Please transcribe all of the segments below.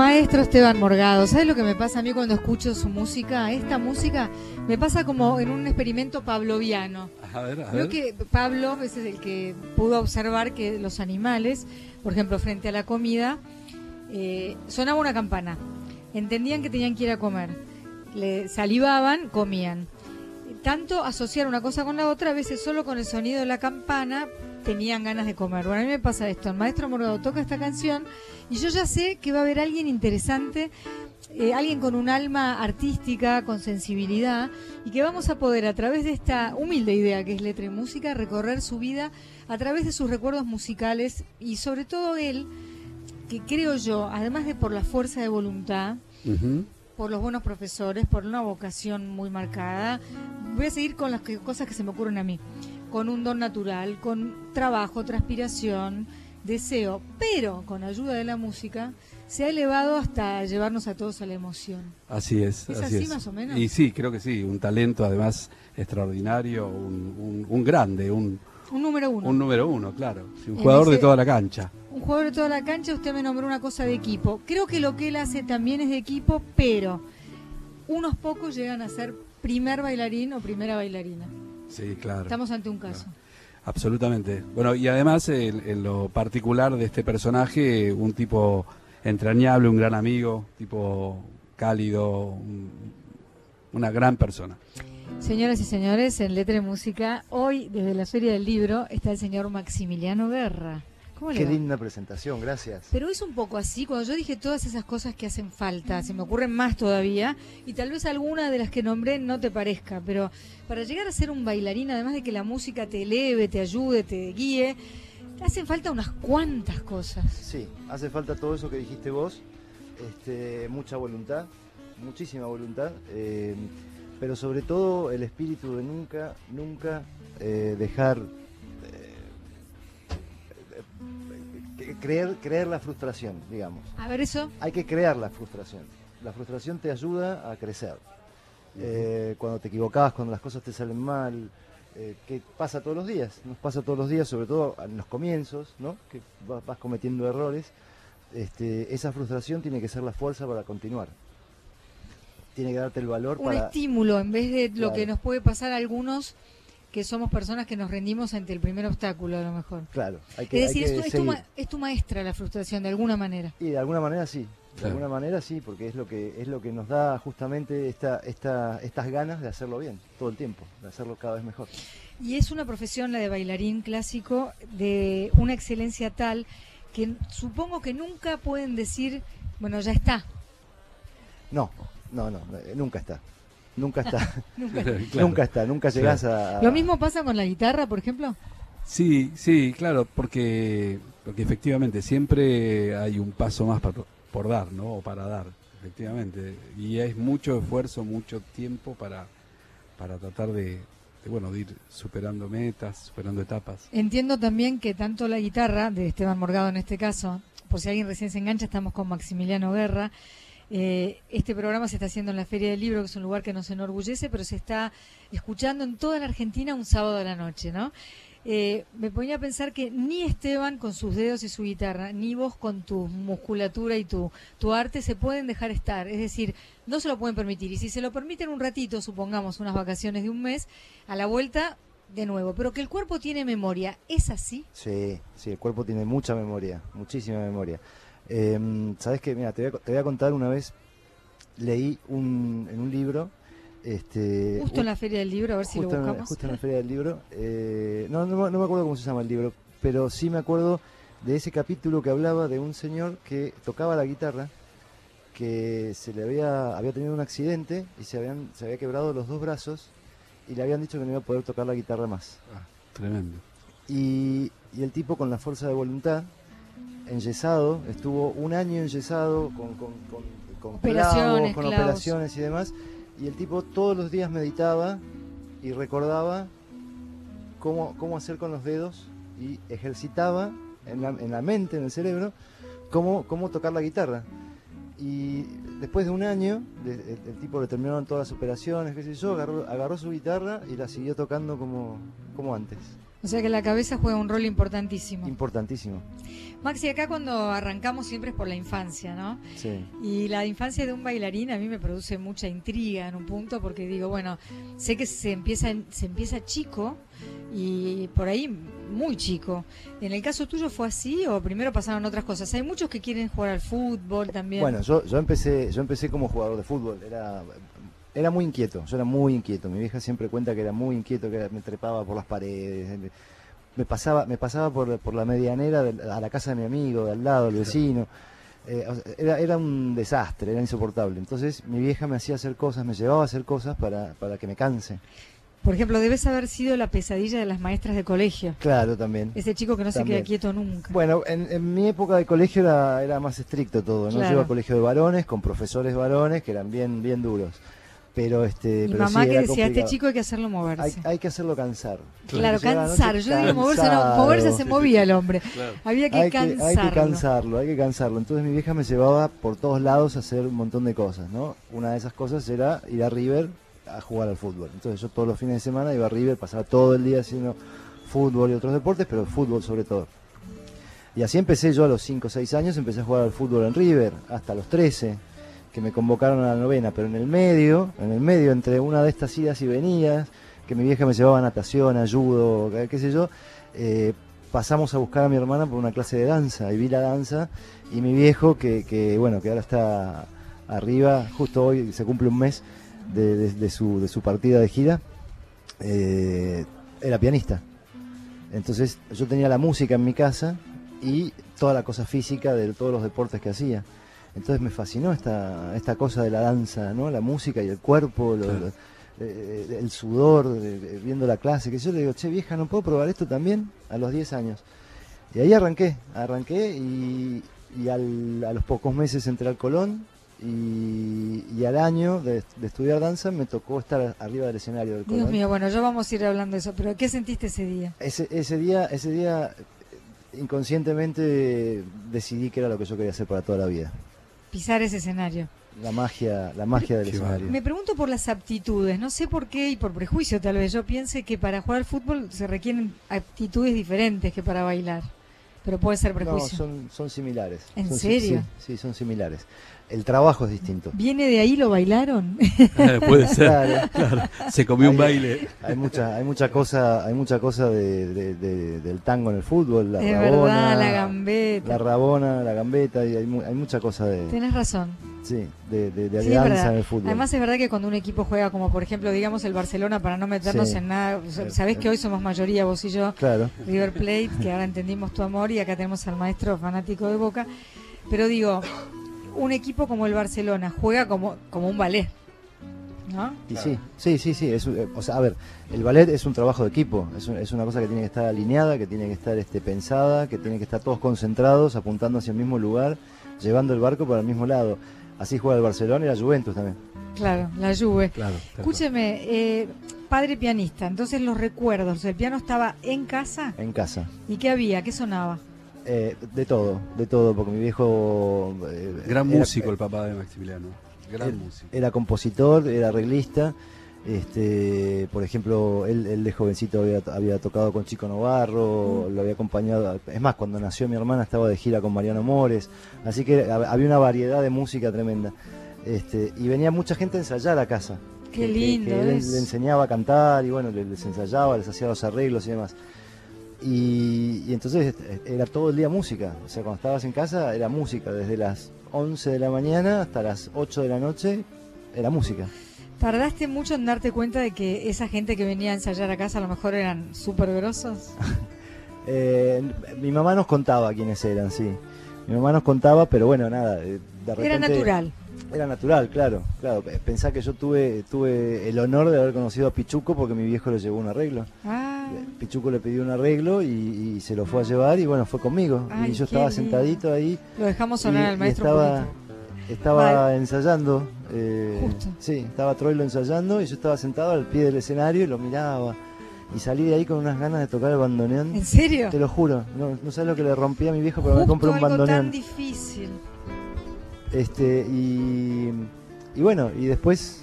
Maestro Esteban Morgado, ¿sabes lo que me pasa a mí cuando escucho su música? Esta música me pasa como en un experimento pavloviano. A ver, a Creo ver. que Pablo es el que pudo observar que los animales, por ejemplo, frente a la comida, eh, sonaba una campana. Entendían que tenían que ir a comer. Le salivaban, comían. Tanto asociar una cosa con la otra, a veces solo con el sonido de la campana tenían ganas de comer. Bueno, a mí me pasa esto. El maestro Morgado toca esta canción y yo ya sé que va a haber alguien interesante, eh, alguien con un alma artística, con sensibilidad, y que vamos a poder a través de esta humilde idea que es letra y música recorrer su vida a través de sus recuerdos musicales y sobre todo él, que creo yo, además de por la fuerza de voluntad, por los buenos profesores, por una vocación muy marcada. Voy a seguir con las que- cosas que se me ocurren a mí. Con un don natural, con trabajo, transpiración, deseo, pero con ayuda de la música, se ha elevado hasta llevarnos a todos a la emoción. Así es. ¿Es así así es. más o menos? Y sí, creo que sí. Un talento además extraordinario, un, un- un grande, un, Un número uno. un número uno, claro. Sí, un En jugador de toda la cancha. Un jugador de toda la cancha, usted me nombró una cosa de equipo. Creo que lo que él hace también es de equipo, pero unos pocos llegan a ser primer bailarín o primera bailarina. Sí, claro. Estamos ante un caso. Absolutamente. Bueno, y además en, en lo particular de este personaje, un tipo entrañable, un gran amigo, tipo cálido, un- una gran persona. Señoras y señores, en Letra y Música, hoy desde la Feria del Libro está el señor Maximiliano Guerra. ¿Cómo le Qué linda presentación, gracias. Pero es un poco así, cuando yo dije todas esas cosas que hacen falta, se me ocurren más todavía, y tal vez alguna de las que nombré no te parezca, pero para llegar a ser un bailarín, además de que la música te eleve, te ayude, te guíe, hacen falta unas cuantas cosas. Sí, hace falta todo eso que dijiste vos, este, mucha voluntad, muchísima voluntad, eh, pero sobre todo el espíritu de nunca, nunca eh, dejar creer, creer la frustración, digamos. A ver eso, Hay que crear la frustración. La frustración te ayuda a crecer. Eh, cuando te equivocabas, cuando las cosas te salen mal, eh, que pasa todos los días, nos pasa todos los días, sobre todo en los comienzos, ¿no? que vas, vas cometiendo errores, este, esa frustración tiene que ser la fuerza para continuar. Tiene que darte el valor un para... estímulo en vez de lo Claro. que nos puede pasar a algunos que somos personas que nos rendimos ante el primer obstáculo a lo mejor. Claro, hay que, Es decir, hay es tu, es tu ma- es tu maestra la frustración de alguna manera. Y de alguna manera sí, de Claro. alguna manera sí, porque es lo que es lo que nos da justamente esta, esta, estas ganas de hacerlo bien, todo el tiempo, de hacerlo cada vez mejor. Y es una profesión, la de bailarín clásico, de una excelencia tal que supongo que nunca pueden decir, bueno, ya está. No, no, no, eh, nunca está. Nunca está. Nunca. Claro. Nunca está, nunca llegás a... Lo mismo pasa con la guitarra, por ejemplo. Sí, sí, claro, porque, porque efectivamente siempre hay un paso más por, por dar, ¿no? O para dar, efectivamente. Y es mucho esfuerzo, mucho tiempo para, para tratar de, de, bueno, de ir superando metas, superando etapas. Entiendo también que tanto la guitarra, de Esteban Morgado en este caso, por si alguien recién se engancha, estamos con Maximiliano Guerra. Eh, este programa se está haciendo en la Feria del Libro, que es un lugar que nos enorgullece, pero se está escuchando en toda la Argentina un sábado a la noche, ¿no? Eh, me ponía a pensar que ni Esteban con sus dedos y su guitarra, ni vos con tu musculatura y tu, tu arte se pueden dejar estar. Es decir, no se lo pueden permitir. Y si se lo permiten un ratito, supongamos unas vacaciones de un mes, a la vuelta, de nuevo. Pero que el cuerpo tiene memoria, ¿es así? Sí, sí, el cuerpo tiene mucha memoria, muchísima memoria. Eh, Sabes que, mira, te voy, a, te voy a contar una vez, leí un, en un libro... Este, Justo un- en la Feria del Libro, a ver si lo en- buscamos. justo en la feria del libro. eh, no, no, me- no me acuerdo cómo se llama el libro, pero sí me acuerdo de ese capítulo que hablaba de un señor que tocaba la guitarra, que se le había, había tenido un accidente y se, habían, se había quebrado los dos brazos y le habían dicho que no iba a poder tocar la guitarra más. Ah, tremendo. Y, y el tipo con la fuerza de voluntad, enyesado, estuvo un año enyesado con, con, con, con Operaciones, clavos, con clavos. operaciones y demás. Y el tipo todos los días meditaba y recordaba cómo, cómo hacer con los dedos y ejercitaba en la, en la mente, en el cerebro, cómo, cómo tocar la guitarra. Y después de un año, de- el, el tipo le terminaron todas las operaciones, qué sé yo, agarró, agarró su guitarra y la siguió tocando como, como antes. O sea que la cabeza juega un rol importantísimo. Importantísimo. Maxi, acá cuando arrancamos siempre es por la infancia, ¿no? Sí. Y la infancia de un bailarín a mí me produce mucha intriga en un punto porque digo, bueno, sé que se empieza se empieza chico y por ahí muy chico. ¿En el caso tuyo fue así o primero pasaron otras cosas? Hay muchos que quieren jugar al fútbol también. Bueno, yo, yo empecé yo empecé como jugador de fútbol, era era muy inquieto, yo era muy inquieto. Mi vieja siempre cuenta que era muy inquieto, que me trepaba por las paredes, me pasaba me pasaba por, por la medianera a la casa de mi amigo, de al lado, el vecino. Eh, era, era un desastre, era insoportable. Entonces mi vieja me hacía hacer cosas, me llevaba a hacer cosas para, para que me canse. Por ejemplo, debes haber sido la pesadilla de las maestras de colegio. Claro, también. Ese chico que no se queda quieto nunca. Bueno, en, mi época de colegio era, era más estricto todo, ¿no? Yo iba a colegio de varones, con profesores varones que eran bien, bien duros. Pero este. Mi pero mamá que decía, este chico hay que hacerlo moverse. Hay, que hacerlo cansar. Claro, cansar. Yo digo moverse, no, moverse se movía el hombre. Había que hay cansarlo. hay que cansarlo, hay que cansarlo. Entonces mi vieja me llevaba por todos lados a hacer un montón de cosas, ¿no? Una de esas cosas era ir a River a jugar al fútbol. Entonces yo todos los fines de semana iba a River, pasaba todo el día haciendo fútbol y otros deportes, pero fútbol sobre todo. Y así empecé yo a los 5 o 6 años, empecé a jugar al fútbol en River, hasta los 13, que me convocaron a la novena, pero en el medio, en el medio, entre una de estas idas y venidas, que mi vieja me llevaba a natación, ayudo, qué sé yo, eh, pasamos a buscar a mi hermana por una clase de danza, y vi la danza, y mi viejo, que, que bueno, que ahora está arriba, justo hoy se cumple un mes, de, su, de su partida de gira, eh, era pianista. Entonces yo tenía la música en mi casa y toda la cosa física de todos los deportes que hacía. Entonces me fascinó esta, esta cosa de la danza, ¿no? La música y el cuerpo, eh, el sudor, viendo la clase, que yo le digo, che vieja, ¿no puedo probar esto también? A los 10 años. Y ahí arranqué, arranqué y, y a los pocos meses entré al Colón y, al año de, estudiar danza me tocó estar arriba del escenario del Dios mío, bueno, ya vamos a ir hablando de eso, pero ¿qué sentiste ese día? Ese, ese día, ese día inconscientemente decidí que era lo que yo quería hacer para toda la vida. Pisar ese escenario. La magia, la magia del escenario. Me pregunto por las aptitudes, no sé por qué y por prejuicio tal vez yo piense que para jugar al fútbol se requieren aptitudes diferentes que para bailar. Pero puede ser prejuicio. No, son, son similares. ¿En serio? sí, son similares el trabajo es distinto. ¿Viene de ahí lo bailaron? Puede ser. Claro, Se comió un baile. Hay mucha, hay mucha cosa, hay mucha cosa de, del tango en el fútbol, la es rabona, verdad, la gambeta. La rabona, la gambeta, y hay, hay mucha cosa de. Tienes razón. Sí, de, de, alianza en el fútbol. Además es verdad que cuando un equipo juega como por ejemplo digamos el Barcelona para no meternos en nada, sabés que hoy somos mayoría vos y yo, claro. River Plate, que ahora entendimos tu amor y acá tenemos al maestro fanático de Boca, pero digo, un equipo como el Barcelona juega como, como un ballet. ¿No? Y sí, sí, sí, sí. Eh, o sea, a ver, el ballet es un trabajo de equipo, es, es, una cosa que tiene que estar alineada, que tiene que estar este, pensada, que tiene que estar todos concentrados, apuntando hacia el mismo lugar, llevando el barco para el mismo lado. Así juega el Barcelona y la Juventus también. Claro, la Juve. Claro, Escúcheme, eh, padre pianista, entonces los recuerdos, ¿el piano estaba en casa? En casa. ¿Y qué había? ¿Qué sonaba? Eh, de todo, de todo, porque mi viejo... Eh, Gran músico el papá de Maximiliano. Gran músico. Era compositor, era arreglista. Este, por ejemplo, él, de jovencito había, tocado con Chico Novarro, mm. lo había acompañado. Es más, cuando nació mi hermana estaba de gira con Mariano Mores. Así que había una variedad de música tremenda. Este, y venía mucha gente a ensayar a casa. Qué lindo. él le enseñaba a cantar y bueno, les ensayaba, les hacía los arreglos y demás. Y, entonces eh, era todo el día música. O sea, cuando estabas en casa era música, desde las 11 de la mañana hasta las 8 de la noche era música. ¿Tardaste mucho en darte cuenta de que esa gente que venía a ensayar a casa a lo mejor eran súper grosos? Eh, mi mamá nos contaba quiénes eran, sí. Mi mamá nos contaba, pero bueno, nada. Eh, era natural. Era natural, claro, claro. Pensá que yo tuve, tuve el honor de haber conocido a Pichuco porque mi viejo le llevó un arreglo. Ah. Pichuco le pidió un arreglo y, se lo fue a llevar y bueno, fue conmigo. y yo estaba sentadito ahí. Lo dejamos sonar al maestro. estaba, estaba ensayando. Eh, sí, estaba Troilo ensayando y yo estaba sentado al pie del escenario y lo miraba. Y salí de ahí con unas ganas de tocar el bandoneón. ¿En serio? Te lo juro. No, no sabes lo que le rompí a mi viejo, pero me compré un bandoneón. tan difícil. Este, y, y bueno, y después,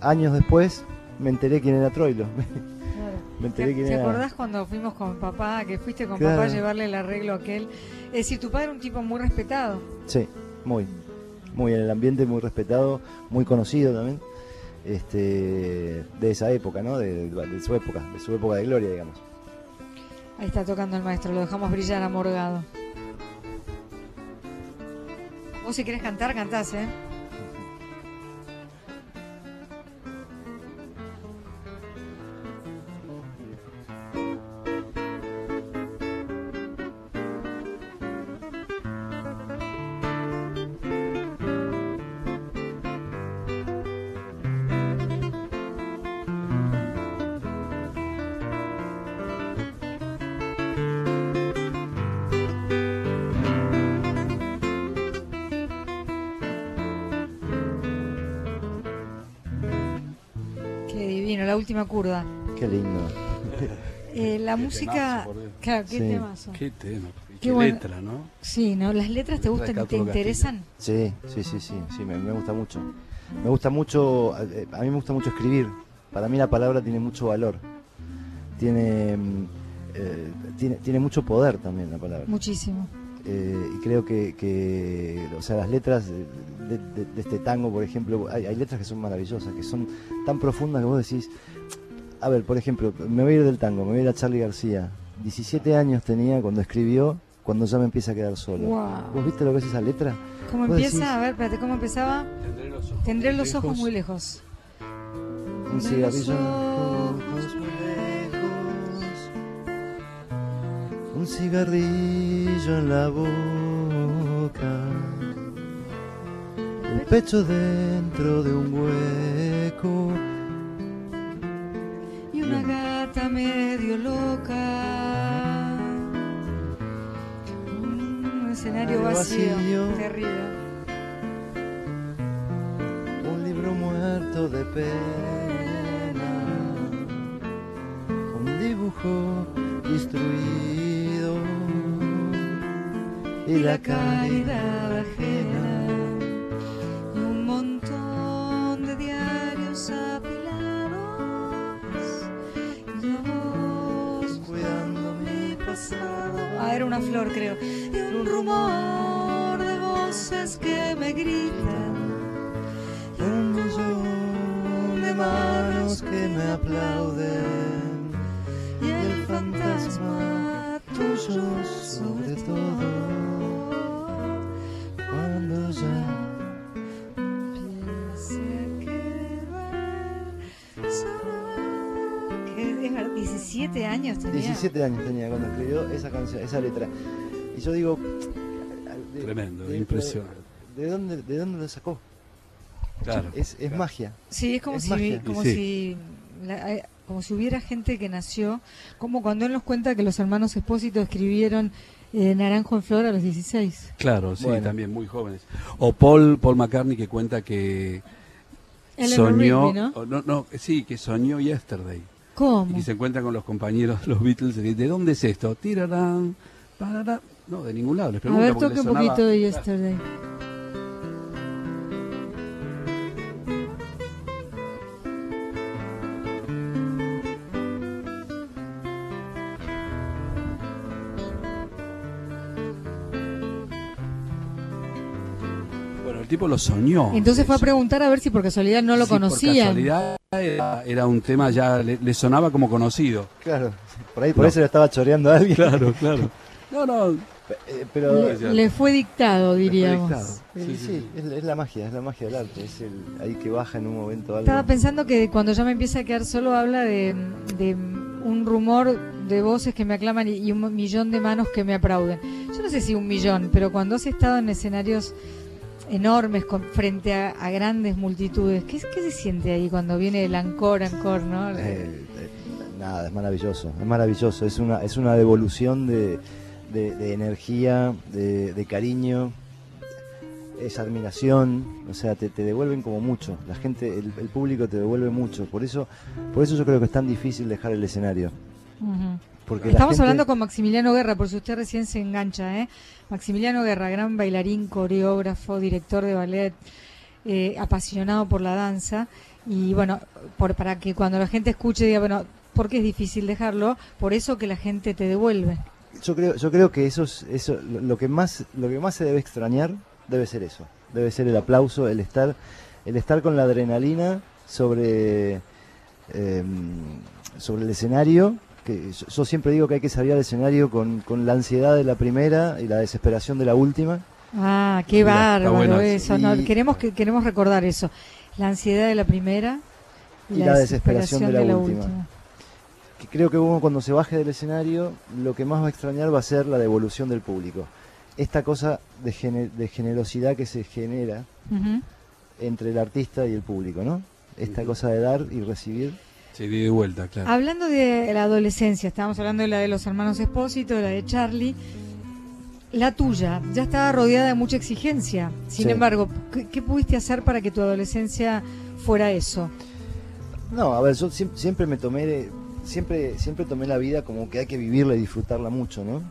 años después, me enteré quién era Troilo. Me enteré ¿Te, te acordás cuando fuimos con papá, que fuiste con Claro. papá a llevarle el arreglo a aquel? Es decir, tu padre era un tipo muy respetado. Sí, muy. Muy en el ambiente, muy respetado, muy conocido también. Este, de esa época, ¿no? De, de su época, de su época de gloria, digamos. Ahí está tocando el maestro, lo dejamos brillar amorgado. Si querés cantar, cantás, ¿eh? Curda. Qué lindo. Eh, la Qué música... temazo. Claro, qué Sí. temazo. Qué tema, y Qué qué, bueno. letra, ¿no? Sí, ¿no? ¿Las letras te gustan, te Cátulo Castillo. interesan? Sí, sí, sí, sí, sí, me, me gusta mucho. Me gusta mucho, eh, a mí me gusta mucho escribir. Para mí la palabra tiene mucho valor. Tiene, mm, eh, tiene, tiene mucho poder también la palabra. Muchísimo. Eh, y creo que, que, o sea, las letras de, de- de este tango, por ejemplo, hay, hay letras que son maravillosas, que son tan profundas que vos decís, a ver, por ejemplo, me voy a ir del tango, me voy a ir a Charlie García. 17 años tenía cuando escribió, cuando ya me empieza a quedar solo. Wow. ¿Vos viste lo que es esa letra? ¿Cómo empieza? decís- A ver, espérate, ¿cómo empezaba? Tendré los ojos, Tendré los ojos lejos. muy lejos. Un cigarrillo ojos muy lejos. Un cigarrillo en la boca. El pecho dentro de un hueco. Y una gata medio loca. Un escenario vacío. Vacío. Terrible. Un libro muerto de pena. Un dibujo destruido. Y la caridad ajena. Un montón de diarios apilados. Y la voz Cuidando mi pasado. Ah, era una flor, creo. Y un rumor de voces que me gritan. Y un millón de manos que me aplauden. Y el fantasma tuyo sobre todo. 17 años tenía. 17 años tenía cuando escribió esa canción, esa letra. Y yo digo. de- Tremendo, de- impresionante. ¿De dónde, de dónde lo sacó? Claro. Es, es claro. magia. Sí, es como Es si, magia. como sí. si, la- eh, como si hubiera gente que nació, como cuando él nos cuenta que los hermanos Espósito escribieron eh, Naranjo en Flor a los 16. Claro, sí, Bueno. también muy jóvenes. O Paul, Paul McCartney que cuenta que Eleanor soñó, Rigby, ¿no? o no, no, sí, que soñó Yesterday. Y ¿Cómo? que se encuentra con los compañeros, los Beatles, y dice, ¿de dónde es esto? Tirarán, parará. No, de ningún lado. Les A pregunta ver, toque un sonaba- poquito de Yesterday. Tipo lo soñó. Entonces fue a preguntar a ver si por casualidad no lo Sí, por conocían. casualidad era, era un tema ya, le, le sonaba como conocido. Claro. Por ahí, por No. eso le estaba choreando a alguien. Claro, claro. No, no, Eh, pero. Le, le fue dictado, diríamos. dictado. eh, Sí, sí, sí, Es, la- es la magia, es la magia del arte. Es el, ahí que baja en un momento algo. Estaba pensando que cuando ya me empieza a quedar solo habla de, de un rumor de voces que me aclaman y, y un millón de manos que me aplauden. Yo no sé si un millón, pero cuando has estado en escenarios enormes con, frente a, a grandes multitudes, ¿qué, ¿qué se siente ahí cuando viene el ancor, ancor, no? Eh, eh, nada, es maravilloso, es maravilloso, es una, es una devolución de, de- de energía, de, de cariño, es admiración, o sea, te, te devuelven como mucho, la gente, el, el público te devuelve mucho, por eso, por eso yo creo que es tan difícil dejar el escenario. Porque Estamos gente- hablando con Maximiliano Guerra, por si usted recién se engancha. ¿eh? Maximiliano Guerra, gran bailarín, coreógrafo, director de ballet, eh, apasionado por la danza. Y bueno, por, para que cuando la gente escuche diga, bueno, porque es difícil dejarlo, por eso que la gente te devuelve. Yo creo, yo creo que eso es, eso, lo, lo que más, lo que más se debe extrañar debe ser eso, debe ser el aplauso, el estar, el estar con la adrenalina sobre, eh, sobre el escenario. Que yo, yo siempre digo que hay que salir al escenario con, con la ansiedad de la primera y la desesperación de la última. Ah, qué bárbaro bueno eso. no, Y- queremos que queremos recordar eso. La ansiedad de la primera Y la desesperación de la última. última. Que creo que uno cuando se baje del escenario, lo que más va a extrañar va a ser la devolución del público. Esta cosa de, gene- de generosidad que se genera entre el artista y el público, ¿no? Esta cosa de dar y recibir. Sí, de vuelta, claro. Hablando de la adolescencia, estábamos hablando de la de los hermanos Espósito, de la de Charlie. La tuya ya estaba rodeada de mucha exigencia. Sin Sí. embargo, ¿qué, qué pudiste hacer para que tu adolescencia fuera eso? No, a ver, yo siem- siempre me tomé, siempre, siempre tomé la vida como que hay que vivirla y disfrutarla mucho, ¿no?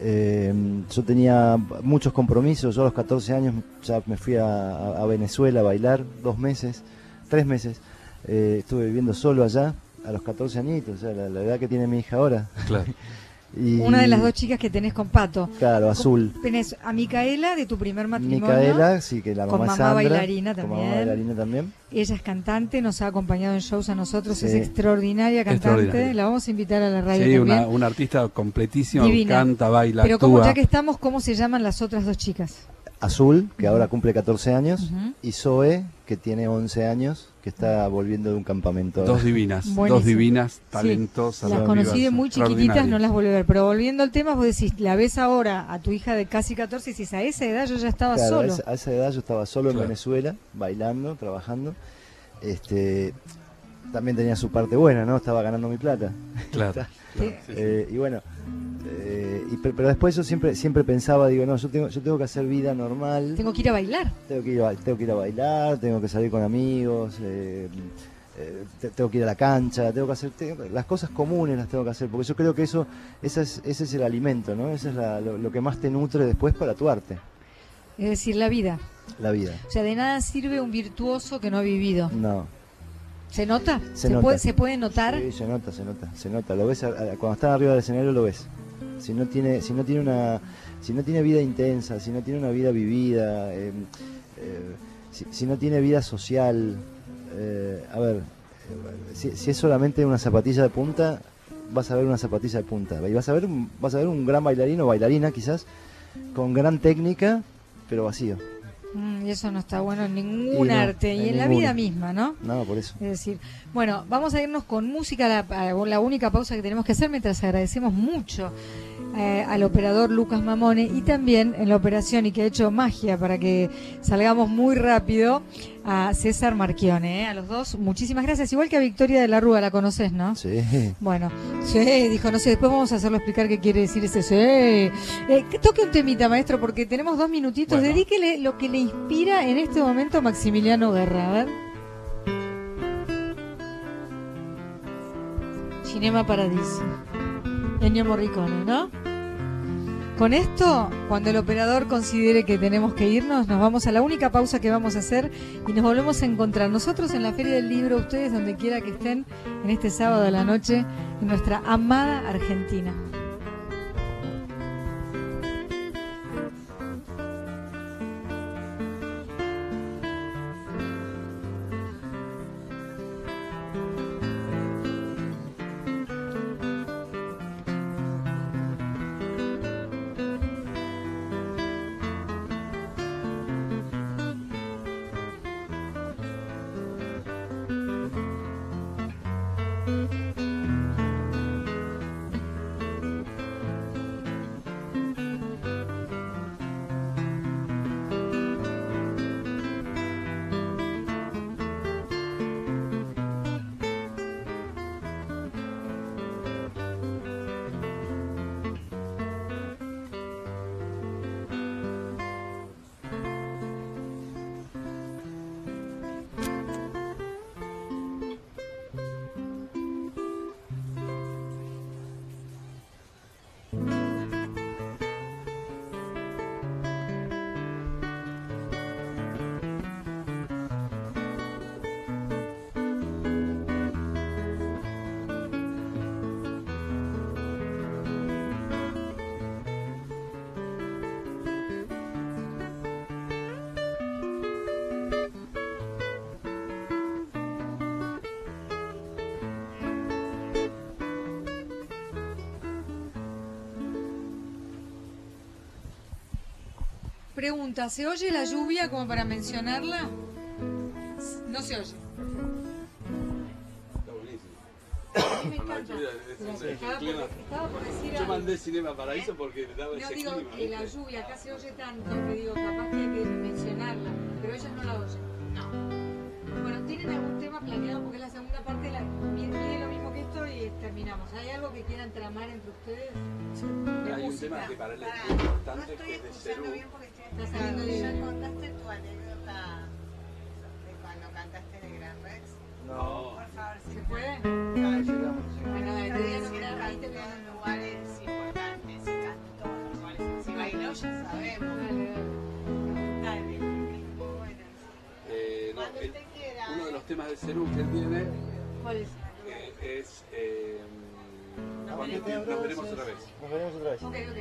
Eh, yo tenía muchos compromisos, yo a los 14 años ya me fui a, a Venezuela a bailar dos meses, tres meses, Eh, estuve viviendo solo allá a los 14 añitos, o sea, la, la edad que tiene mi hija ahora. Claro. Y, Una de las dos chicas que tenés con Pato. Claro, azul. Tenés a Micaela de tu primer matrimonio. Micaela, sí, que la mamá es mamá Sandra, bailarina con mamá también. bailarina también. Ella es cantante, nos ha acompañado en shows a nosotros, Sí. es extraordinaria cantante. Extraordinaria. La vamos a invitar a la radio Sí, también. una, una artista completísima, Divina. canta, baila, Pero como ya que estamos, ¿cómo se llaman las otras dos chicas? Azul, que ahora cumple 14 años, y Zoe, que tiene 11 años, que está volviendo de un campamento. Dos divinas, Buenísimo. dos divinas, Sí, talentosas. Las conocí de muy chiquititas, no las volví a ver. Pero volviendo al tema, vos decís, la ves ahora a tu hija de casi 14 y decís, a esa edad yo ya estaba Claro, solo. A, esa, a esa edad yo estaba solo en. Venezuela, bailando, trabajando. Este, también tenía su parte buena, ¿no? Estaba ganando mi plata. Claro. claro, Sí. sí, sí. Eh, y bueno, eh, y pe- pero después yo siempre siempre pensaba, digo, no, yo tengo, yo tengo que hacer vida normal. Tengo que ir a bailar. Tengo que ir a, tengo que ir a bailar, tengo que salir con amigos, eh, eh, te- tengo que ir a la cancha, tengo que hacer tengo- las cosas comunes las tengo que hacer, porque yo creo que eso ese es, ese es el alimento, ¿no? Ese es la- lo, lo que más te nutre después para tu arte, Es decir, la vida. la vida. O sea, de nada sirve un virtuoso que no ha vivido. No. ¿Se nota? Se ¿Se, nota. Puede, ¿Se puede notar? Sí, se nota, se nota, se nota. Lo ves a- a- cuando estás arriba del escenario lo ves. Si no tiene, si no tiene una, si no tiene vida intensa, si no tiene una vida vivida, eh, eh, si, si no tiene vida social, eh, a ver, si, si es solamente una zapatilla de punta, vas a ver una zapatilla de punta y vas a ver, un- vas a ver un gran bailarín o bailarina quizás con gran técnica, pero vacío. Mm, y eso no está bueno en ningún Y no, arte y en la vida misma, ¿no? No, por eso. Es decir, bueno, vamos a irnos con música, la, la única pausa que tenemos que hacer mientras agradecemos mucho eh, al operador Lucas Mamone y también en la operación y que ha hecho magia para que salgamos muy rápido a César Marchione. eh, A los dos, muchísimas gracias. Igual que a Victoria de la Rúa, la conoces, ¿no? Sí. Bueno, sí, dijo, no sé, después vamos a hacerlo explicar qué quiere decir ese sí. Eh, que toque un temita, maestro, porque tenemos dos minutitos. Bueno. Dedíquele lo que le inspira en este momento a Maximiliano Guerra. A ver. Cinema Paradiso. Ennio Morricone, ¿no? Con esto, cuando el operador considere que tenemos que irnos, nos vamos a la única pausa que vamos a hacer y nos volvemos a encontrar nosotros en la Feria del Libro, ustedes donde quiera que estén, en este sábado a la noche, en nuestra amada Argentina. Pregunta, ¿se oye la lluvia como para mencionarla? No se oye. Me encanta. estaba, por, decir Yo mandé Cinema Paraíso porque daba No ese digo clima. que la ¿viste? lluvia acá se oye tanto que digo, capaz que hay que mencionarla, pero ellas no la oyen. No. Bueno, ¿tienen algún tema planeado? Porque es la segunda parte, la, mide lo mismo que esto y terminamos. ¿Hay algo que quieran tramar entre ustedes? Tema que para él es muy no importante estoy que es de bien porque estoy escuchando. saliendo de- Ya contaste tu anécdota de cuando cantaste en el Gran Rex. No. Por favor, si ¿Se puede? No llegamos. Bueno, dale, te voy a Si nombrar, ahí te voy a cantó en lugares importantes, si cantó en lugares, si bailó, ya sabemos. Dale. Eh, no, Cuando usted quiera. uno de los temas de Cerú que él tiene ¿Cuál es? eh, es eh, Nos nos veremos otra vez. Nos veremos otra vez. Ok, ok.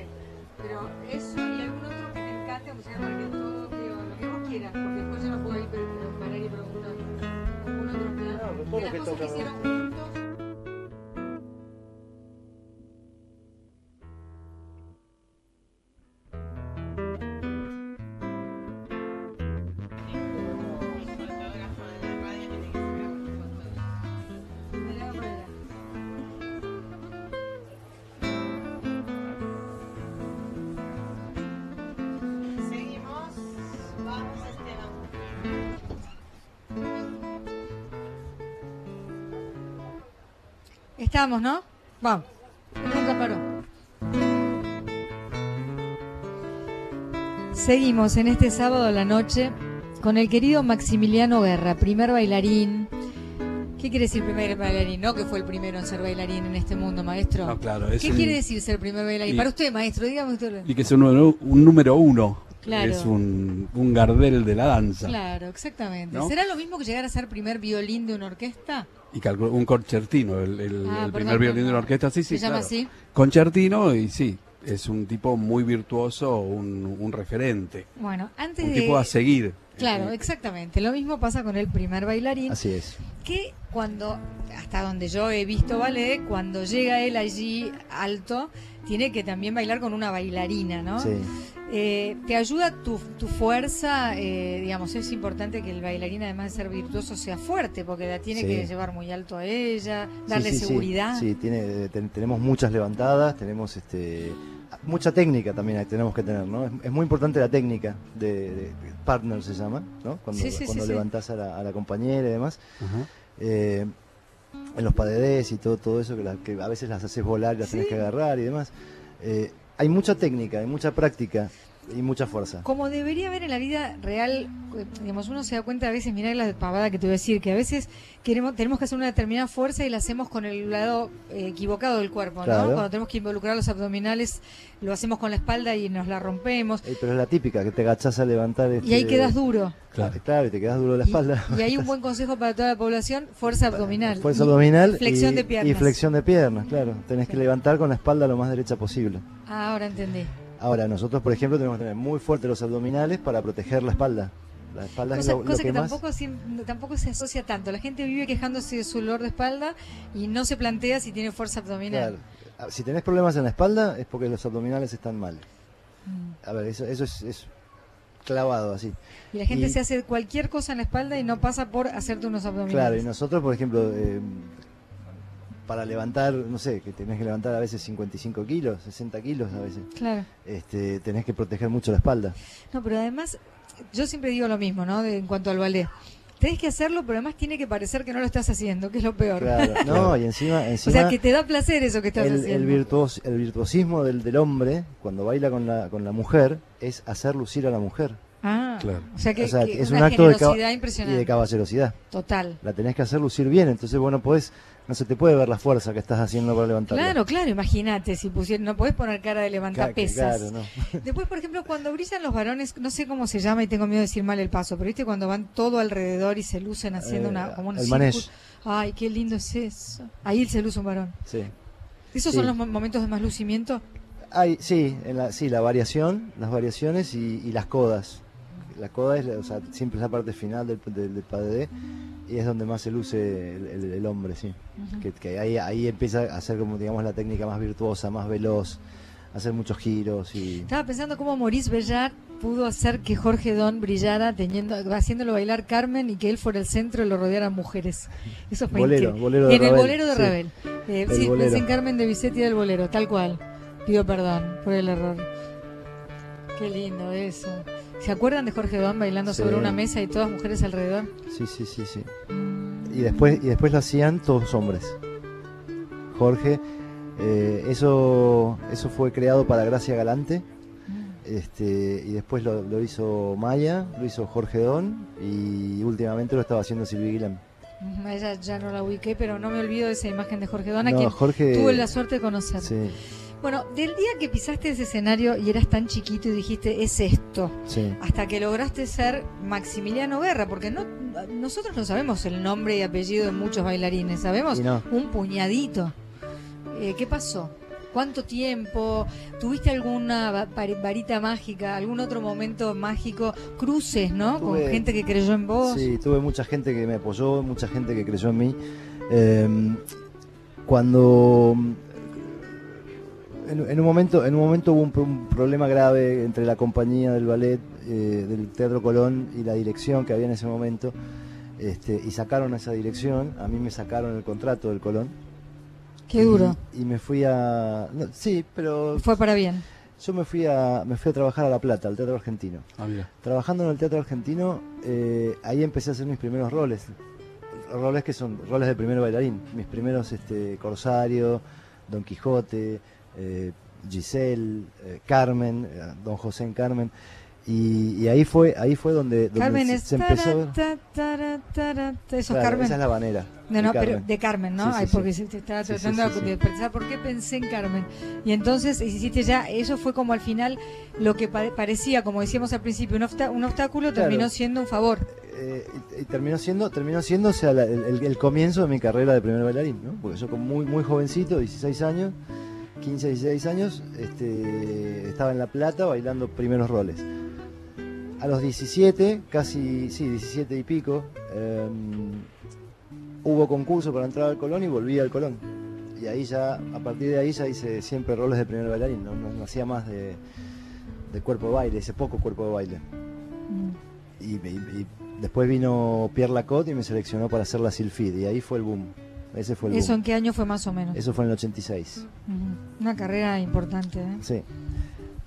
Pero eso y algún otro que te encante, o sea, todo, lo que vos quieras, porque después yo no puedo ir pero, pero parar y preguntar. Algún otro plan. No, todo lo que toca- Estamos, ¿no? Vamos. Nunca paró. Seguimos en este sábado a la noche con el querido Maximiliano Guerra, primer bailarín. ¿Qué quiere decir primer bailarín? No que fue el primero en ser bailarín en este mundo, maestro. No, claro, es ¿Qué quiere decir ser primer bailarín? Y- Para usted, maestro, dígame usted. Y que es un número, un número uno. Claro. Es un, un Gardel de la danza. Claro, exactamente. ¿No? ¿Será lo mismo que llegar a ser primer violín de una orquesta? Y calculo- un concertino, el, el- Ah, el primer violín de una orquesta. Sí, sí, ¿Se llama claro. así? Concertino, y sí, es un tipo muy virtuoso, un, un referente. Bueno, antes Un de... tipo a seguir. Claro, Eh, exactamente. Lo mismo pasa con el primer bailarín. Así es. que cuando, hasta donde yo he visto ballet, cuando llega él allí alto, tiene que también bailar con una bailarina, ¿no? Sí. Eh, ¿Te ayuda tu, tu fuerza? Eh, digamos, es importante que el bailarín, además de ser virtuoso, sea fuerte, porque la tiene Sí. que llevar muy alto a ella, darle Sí, sí, sí. seguridad. Sí, tiene, ten- tenemos muchas levantadas, tenemos este mucha técnica también tenemos que tener, ¿no? Es, es muy importante la técnica de, de- partner se llama, ¿no? Cuando, Sí, sí, sí, cuando sí. levantás a la, a la compañera y demás. Ajá. Eh, en los padedés y todo, todo eso que, la- que a veces las haces volar y las tenés que agarrar y demás. Hay mucha técnica, hay mucha práctica y mucha fuerza. Como debería haber en la vida real, eh, digamos, uno se da cuenta a veces, mirá la pavada que te voy a decir, que a veces queremos, tenemos que hacer una determinada fuerza y la hacemos con el lado eh, equivocado del cuerpo, Claro. ¿no? Cuando tenemos que involucrar los abdominales, lo hacemos con la espalda y nos la rompemos. Eh, pero es la típica, que te agachás a levantar. Y ahí este, quedas duro. Claro, claro, y te quedas duro de la espalda. Y, y hay un buen consejo para toda la población, fuerza abdominal. Fuerza Y abdominal Flexión y, de piernas. y flexión de piernas, claro. Tenés que levantar con la espalda lo más derecha posible. Ah, ahora entendí. Ahora, nosotros, por ejemplo, tenemos que tener muy fuertes los abdominales para proteger la espalda. La espalda Cosa, es lo, lo cosa que, que, más... tampoco, tampoco se asocia tanto. La gente vive quejándose de su dolor de espalda y no se plantea si tiene fuerza abdominal. Claro. Ah, Si tenés problemas en la espalda es porque los abdominales están mal. Mm. A ver, eso, eso es, es clavado así. Y la gente Y- se hace cualquier cosa en la espalda y no pasa por hacerte unos abdominales. Claro, y nosotros, por ejemplo, eh, para levantar, no sé, que tenés que levantar a veces 55 kilos, 60 kilos a veces, Claro. este, tenés que proteger mucho la espalda. No, pero además, yo siempre digo lo mismo, ¿no? De- en cuanto al ballet. Tenés que hacerlo, pero además tiene que parecer que no lo estás haciendo, que es lo peor. Claro, no, y encima, o encima sea, que te da placer eso que estás el, haciendo. el, virtuos- el virtuosismo del, del hombre, cuando baila con la, con la mujer, es hacer lucir a la mujer. Ah, Claro. o sea que, O sea, que es una un acto de, generosidad y impresionante. de caballerosidad. Total. La tenés que hacer lucir bien, entonces bueno, podés, no se te puede ver la fuerza que estás haciendo para levantarla. Claro, claro, imagínate, si no podés poner cara de Ca- levantar que- pesas. claro, no. Después, por ejemplo, cuando brillan los varones, no sé cómo se llama y tengo miedo de decir mal el paso, pero viste cuando van todo alrededor y se lucen haciendo Eh, una, como un. Ay, qué lindo es eso. Ahí se luce un varón. Sí. ¿Esos Sí. son los mo- momentos de más lucimiento? Hay, sí, en la, sí, la variación, las variaciones y, y las codas. La coda es, la- o sea, siempre es la parte final del, del, del y es donde más se luce el, el- el hombre, sí. Ujú. Que, que ahí, ahí empieza a hacer como, digamos, la técnica más virtuosa, más veloz, hacer muchos giros y Estaba pensando cómo Maurice Bellar pudo hacer que Jorge Don brillara teniendo, haciéndolo bailar Carmen y que él fuera el centro y lo rodearan mujeres. Eso fue Bolero, bolero de En el Ravel, bolero de sí. Ravel. Eh, El sí, bolero. pensé en Carmen de Bisetti del bolero, tal cual. Pido perdón por el error. Qué lindo eso. ¿Se acuerdan de Jorge Don bailando Sí. sobre una mesa y todas mujeres alrededor? sí, sí, sí, sí. Y después y después lo hacían todos hombres. Jorge, eh, eso eso fue creado para Gracia Galante. Este, y después lo, lo hizo Maya, lo hizo Jorge Don y últimamente lo estaba haciendo Silvia Guillem. Ella ya no la ubiqué, pero no me olvido de esa imagen de Jorge Don, a No, quien Jorge, tuve la suerte de conocer. Sí, Bueno, del día que pisaste ese escenario y eras tan chiquito y dijiste, es esto, sí. hasta que lograste ser Maximiliano Guerra, porque no nosotros no sabemos el nombre y apellido de muchos bailarines, sabemos no. un puñadito. Eh, ¿Qué pasó? ¿Cuánto tiempo? ¿Tuviste alguna varita mágica, algún otro momento mágico? Cruces, ¿no? Con gente que creyó en vos. Sí, tuve mucha gente que me apoyó, mucha gente que creyó en mí. Eh, cuando en, en un momento, en un momento hubo un, pro- un problema grave entre la compañía del ballet, eh, del Teatro Colón y la dirección que había en ese momento, este, y sacaron a esa dirección. A mí me sacaron el contrato del Colón. Qué duro. Y, y me fui a, no, sí, pero Fue para bien. yo me fui a, me fui a trabajar a La Plata, al Teatro Argentino. Ah, mira. Trabajando en el teatro argentino, eh, ahí empecé a hacer mis primeros roles. Roles que son roles de primer bailarín. Mis primeros, este, Corsario, Don Quijote, eh, Giselle, eh, Carmen, eh, Don José en Carmen. Y, y ahí fue ahí fue donde, donde Carmen se, se empezó tara, Eso es Claro, Carmen. Esa es la banera. No, de no, pero Carmen. de Carmen, ¿no? Sí, sí, Ay, sí. porque se te estaba Sí, sí, tratando sí, sí. de pensar por qué pensé en Carmen. Y entonces hiciste ya, eso fue como al final lo que pa- parecía, como decíamos al principio, un, un obstáculo Claro. terminó siendo un favor. Eh, y, y terminó siendo terminó siendo o sea, la- el, el- el comienzo de mi carrera de primer bailarín ¿no? porque yo como muy muy jovencito 16 años 15 16 años este, estaba en La Plata bailando primeros roles a los 17 casi sí 17 y pico eh, hubo concurso para entrar al Colón y volví al Colón y ahí ya a partir de ahí ya hice siempre roles de primer bailarín no, no- no hacía más de, de cuerpo de baile hice poco cuerpo de baile Mm. y, y- y después vino Pierre Lacotte y me seleccionó para hacer la Silfid y ahí fue el boom. Ese fue el ¿Eso boom. en qué año fue más o menos? Eso fue en el 86. Ujú. Una carrera importante. ¿eh? Sí.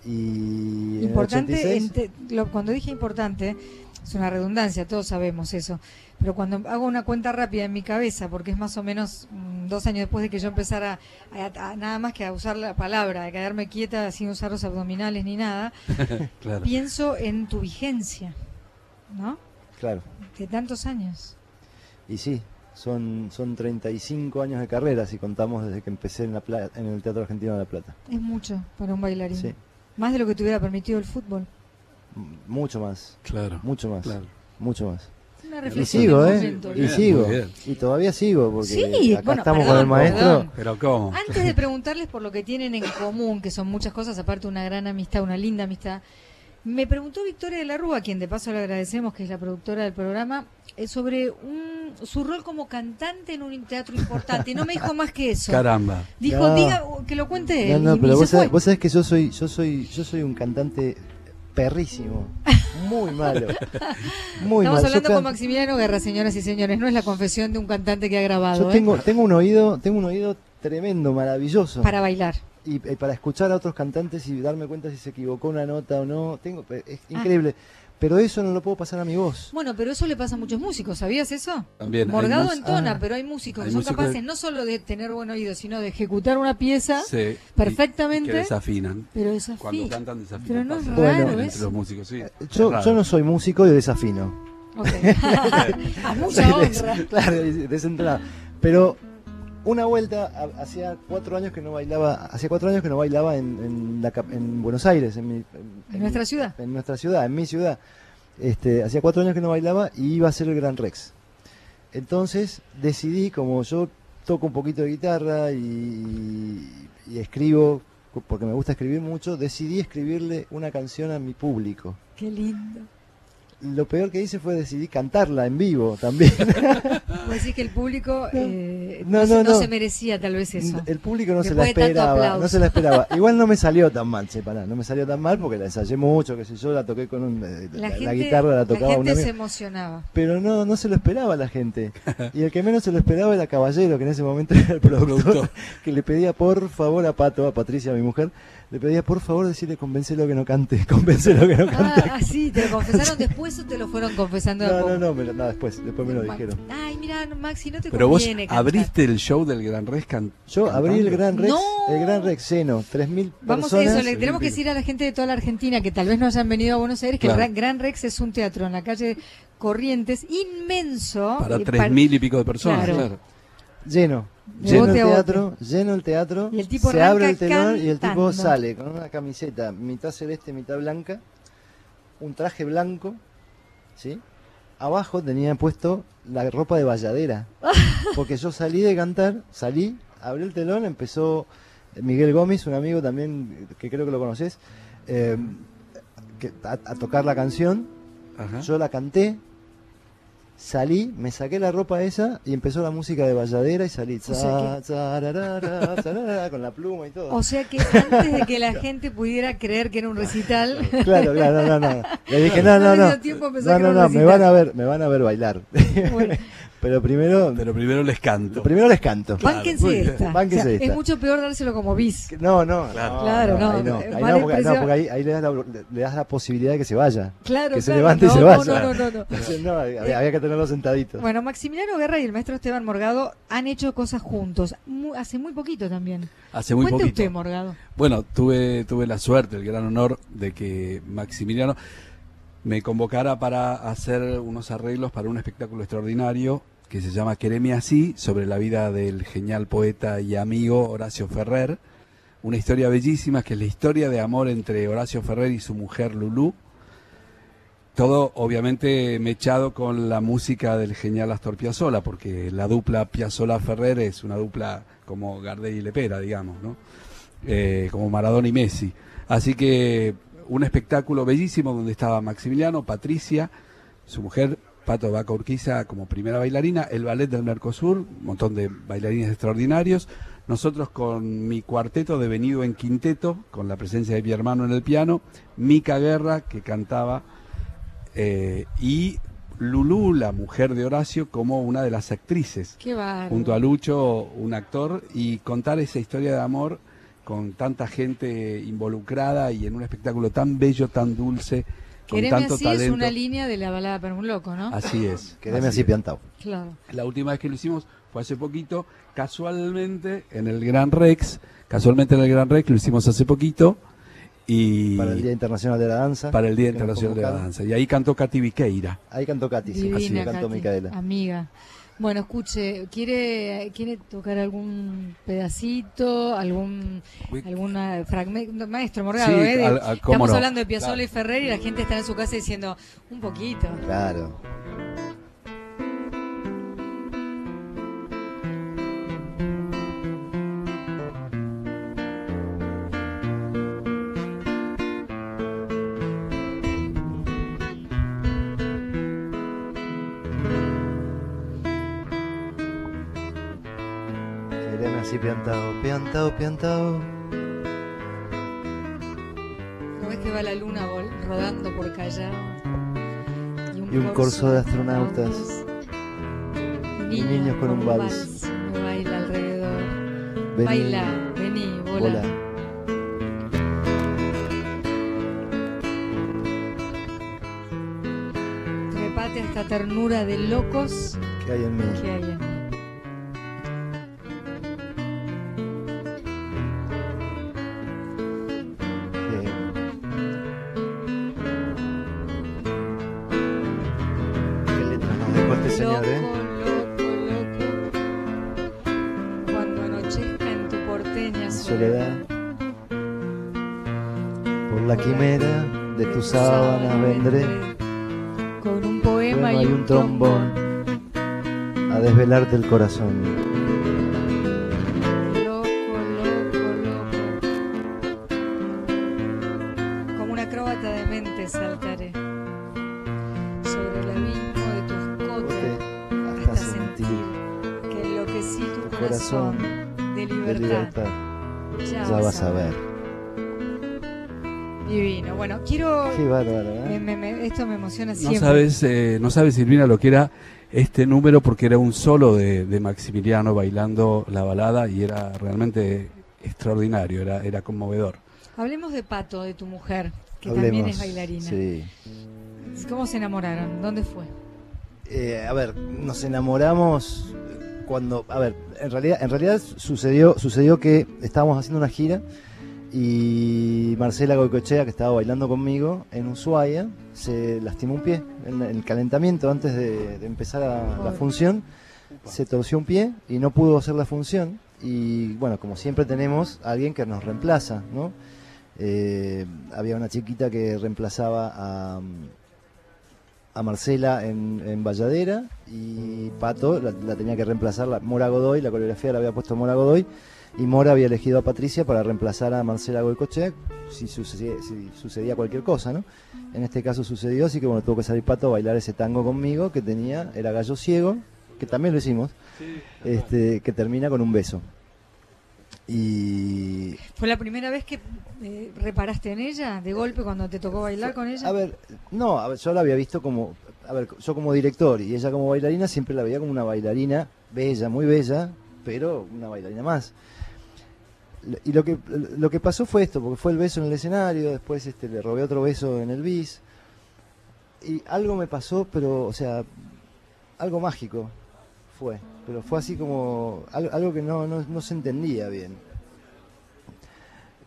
Y en el Importante, 86, en te- lo- cuando dije importante, es una redundancia, todos sabemos eso. Pero cuando hago una cuenta rápida en mi cabeza, porque es más o menos mm, dos años después de que yo empezara a, a- nada más que a usar la palabra, a quedarme quieta sin usar los abdominales ni nada, Claro. pienso en tu vigencia, ¿no? claro. De tantos años. Y sí, son, son 35 años de carrera si contamos desde que empecé en, la Pla- en el Teatro Argentino de La Plata. Es mucho para un bailarín. Sí, Más de lo que te hubiera permitido el fútbol. m- mucho más, Claro. mucho más, Claro. mucho más. Una Y reflexión sigo, ¿eh? Y sigo. Y todavía sigo, porque Sí, acá bueno, estamos perdón, con el maestro. perdón. Pero ¿cómo? Antes de preguntarles por lo que tienen en común, que son muchas cosas, aparte una gran amistad, una linda amistad, me preguntó Victoria de la Rúa, a quien de paso le agradecemos, que es la productora del programa, eh, sobre un, su rol como cantante en un teatro importante. Y no me dijo más que eso. Caramba. Dijo, No. diga que lo cuente No, él. no, y- pero y vos sabés, vos sabés que yo soy, yo soy, yo soy un cantante perrísimo, muy malo, muy Estamos malo. hablando con Maximiliano Guerra, señoras y señores. No es la confesión de un cantante que ha grabado. yo ¿eh? tengo, tengo un oído, tengo un oído tremendo, maravilloso, Para bailar. Y, y para escuchar a otros cantantes y darme cuenta si se equivocó una nota o no, tengo, es Ah. increíble. Pero eso no lo puedo pasar a mi voz. Bueno, pero eso le pasa a muchos músicos, ¿sabías eso? También. Morgado mus- entona, ah. pero hay músicos que son músicos capaces no solo de tener buen oído, sino de ejecutar una pieza, Sí, perfectamente. Que desafinan. pero Cuando desafío. cantan desafinan. Pero no es raro entre eso. los músicos, sí. Yo, Es raro. yo no soy músico y desafino. Ok. a mucha honra. claro, desentrado. Pero una vuelta, ha- hacía cuatro años que no bailaba, hacía cuatro años que no bailaba en, en, la en Buenos Aires, en, mi- en- En nuestra ciudad. en nuestra ciudad, en mi ciudad. Este, hacía cuatro años que no bailaba y iba a ser el Gran Rex. Entonces decidí, como yo toco un poquito de guitarra y, y escribo, porque me gusta escribir mucho, decidí escribirle una canción a mi público. Qué lindo. Lo peor que hice fue decidir cantarla en vivo también. Vos decís que el público eh, No, no, se, no, no no. se merecía tal vez eso. El público no se la esperaba, no se la esperaba. Igual no me salió tan mal, separá, no me salió tan mal porque la ensayé mucho, que sé yo, la toqué con un, eh, La, la, gente, la guitarra la tocaba un gente se emocionaba. Pero no, no se lo esperaba la gente. Y el que menos se lo esperaba era Caballero, que en ese momento era el productor, Productor. que le pedía por favor a Pato, a Patricia, mi mujer, le pedía por favor decirle convencelo que no cante, convencelo que no cante. Ah, sí, ¿te lo confesaron después o te lo fueron confesando No, no, no, me lo- no, después, después me lo dijeron. Ay, mira, Maxi, no te Pero vos conviene cantar. abriste el show del Gran Rex can- Yo abrí el. Gran Rex, No. el Gran Rex lleno, 3.000 Vamos a personas. eso, le tenemos que decir a la gente de toda la Argentina que tal vez no hayan venido a Buenos Aires que Claro. el Gran- Gran Rex es un teatro en la calle Corrientes inmenso. Para eh, tres mil y pico de personas, Claro. claro. Lleno, De lleno el bote a bote. teatro, lleno el teatro. Y el tipo se arranca abre el telón y el tipo cantando. sale con una camiseta mitad celeste, mitad blanca, un traje blanco, ¿sí? Abajo tenía puesto la ropa de valladera. Porque yo salí de cantar, salí, abrí el telón, empezó Miguel Gómez, un amigo también que creo que lo conoces, eh, a, a tocar la canción. Ajá. Yo la canté, salí, me saqué la ropa esa y empezó la música de Valladera y salí O sea tsararara, con la pluma y todo. O sea que antes de que la gente pudiera creer que era un recital, Claro, claro, no, no, no. Le dije, no, No no, no. No, que no, me van a ver, me van a ver bailar. bueno, Pero primero, Pero primero les canto. primero les canto. bánquense muy bien. esta. Bánquense O sea, esta. Es mucho peor dárselo como bis. No, no, Claro. no, Claro, no, ahí no, ahí mala no, porque, no, impresión. porque ahí, ahí le, das la, le das la posibilidad de que se vaya. Claro, Que se claro. levante y se vaya. No, no, no, no. Entonces, no, había, había que tenerlos sentaditos. Bueno, Maximiliano Guerra y el maestro Esteban Morgado han hecho cosas juntos. Mu- hace muy poquito también. Hace muy Cuente poquito. usted, Morgado. Bueno, tuve, tuve la suerte, el gran honor de que Maximiliano me convocara para hacer unos arreglos para un espectáculo extraordinario que se llama Quereme así, sobre la vida del genial poeta y amigo Horacio Ferrer. Una historia bellísima que es la historia de amor entre Horacio Ferrer y su mujer Lulú. Todo obviamente mechado con la música del genial Astor Piazzolla, porque la dupla Piazzolla-Ferrer es una dupla como Gardel y Lepera, digamos, ¿no? Eh, como Maradona y Messi. Así que un espectáculo bellísimo donde estaba Maximiliano, Patricia, su mujer, Pato Vaca Urquiza como primera bailarina, el ballet del Mercosur, un montón de bailarines extraordinarios, nosotros con mi cuarteto devenido en quinteto, con la presencia de mi hermano en el piano, Mica Guerra, que cantaba, eh, y Lulú, la mujer de Horacio, como una de las actrices. Qué junto a Lucho, un actor, y contar esa historia de amor con tanta gente involucrada y en un espectáculo tan bello, tan dulce, Quereme tanto así talento. es una línea de la balada para un loco, ¿no? Así es. Quedéme así piantado. Claro. La última vez que lo hicimos fue hace poquito, casualmente en el Gran Rex, casualmente en el Gran Rex lo hicimos hace poquito y Para el Día Internacional de la Danza. para el Día Internacional de la. Danza. Y ahí cantó Katy Viqueira. Ahí cantó Katy, sí, Divina, así cantó Katy, Micaela. amiga. Bueno, escuche, ¿quiere, quiere tocar algún pedacito, algún alguna fragmento? Maestro Morgado, Sí, ¿eh? Al- al- estamos no. hablando de Piazzolla Claro. y Ferrer y la gente está en su casa diciendo, un poquito. Claro. Piantado, piantado. ¿No ves que va la luna rodando por Callao? Y un corso de astronautas. Y niños con un vals. Baila alrededor. Vení, Baila, vení, bola. bola. Trepate a esta ternura de locos ¿Qué hay en mí? que hay en mí. del corazón. Loco, loco, loco. Como un acróbata de mente saltaré sobre el abismo de tus cotas hasta, hasta sentir, sentir que enloquecí tu, tu corazón, de libertad. Ya, vas a ver. Divino. Bueno, quiero. ¿eh? Esto me emociona siempre. No sabes, eh, no sabes, Silvina, lo que era este número porque era un solo de, de Maximiliano bailando la balada y era realmente extraordinario, era, era conmovedor. Hablemos de Pato, de tu mujer, que Hablemos. también es bailarina. Sí. ¿Cómo se enamoraron? ¿Dónde fue? Eh, a ver, nos enamoramos cuando, a ver, en realidad, en realidad sucedió, sucedió que estábamos haciendo una gira y Marcela Goicochea, que estaba bailando conmigo en Ushuaia, se lastimó un pie en el calentamiento antes de, de empezar a- la función, se torció un pie y no pudo hacer la función. Y bueno, como siempre tenemos a alguien que nos reemplaza, ¿no? Eh, había una chiquita que reemplazaba a, a Marcela en, en Valladera y Pato la, la tenía que reemplazar. La, Mora Godoy, la coreografía la había puesto Mora Godoy y Mora había elegido a Patricia para reemplazar a Marcela Goicochea si sucedía, si sucedía cualquier cosa, ¿no? En este caso sucedió, así que bueno, tuvo que salir Pato a bailar ese tango conmigo que tenía, era Gallo Ciego, que también lo hicimos, este, que termina con un beso. Y ¿Fue la primera vez que eh, reparaste en ella, de golpe, cuando te tocó bailar con ella? A ver, no, a ver, yo la había visto como, a ver, yo como director y ella como bailarina siempre la veía como una bailarina bella, muy bella, pero una bailarina más. Y lo que lo que pasó fue esto, porque fue el beso en el escenario, después este le robé otro beso en el bis y algo me pasó, pero o sea, algo mágico fue, pero fue así como al- algo que no, no, se entendía bien.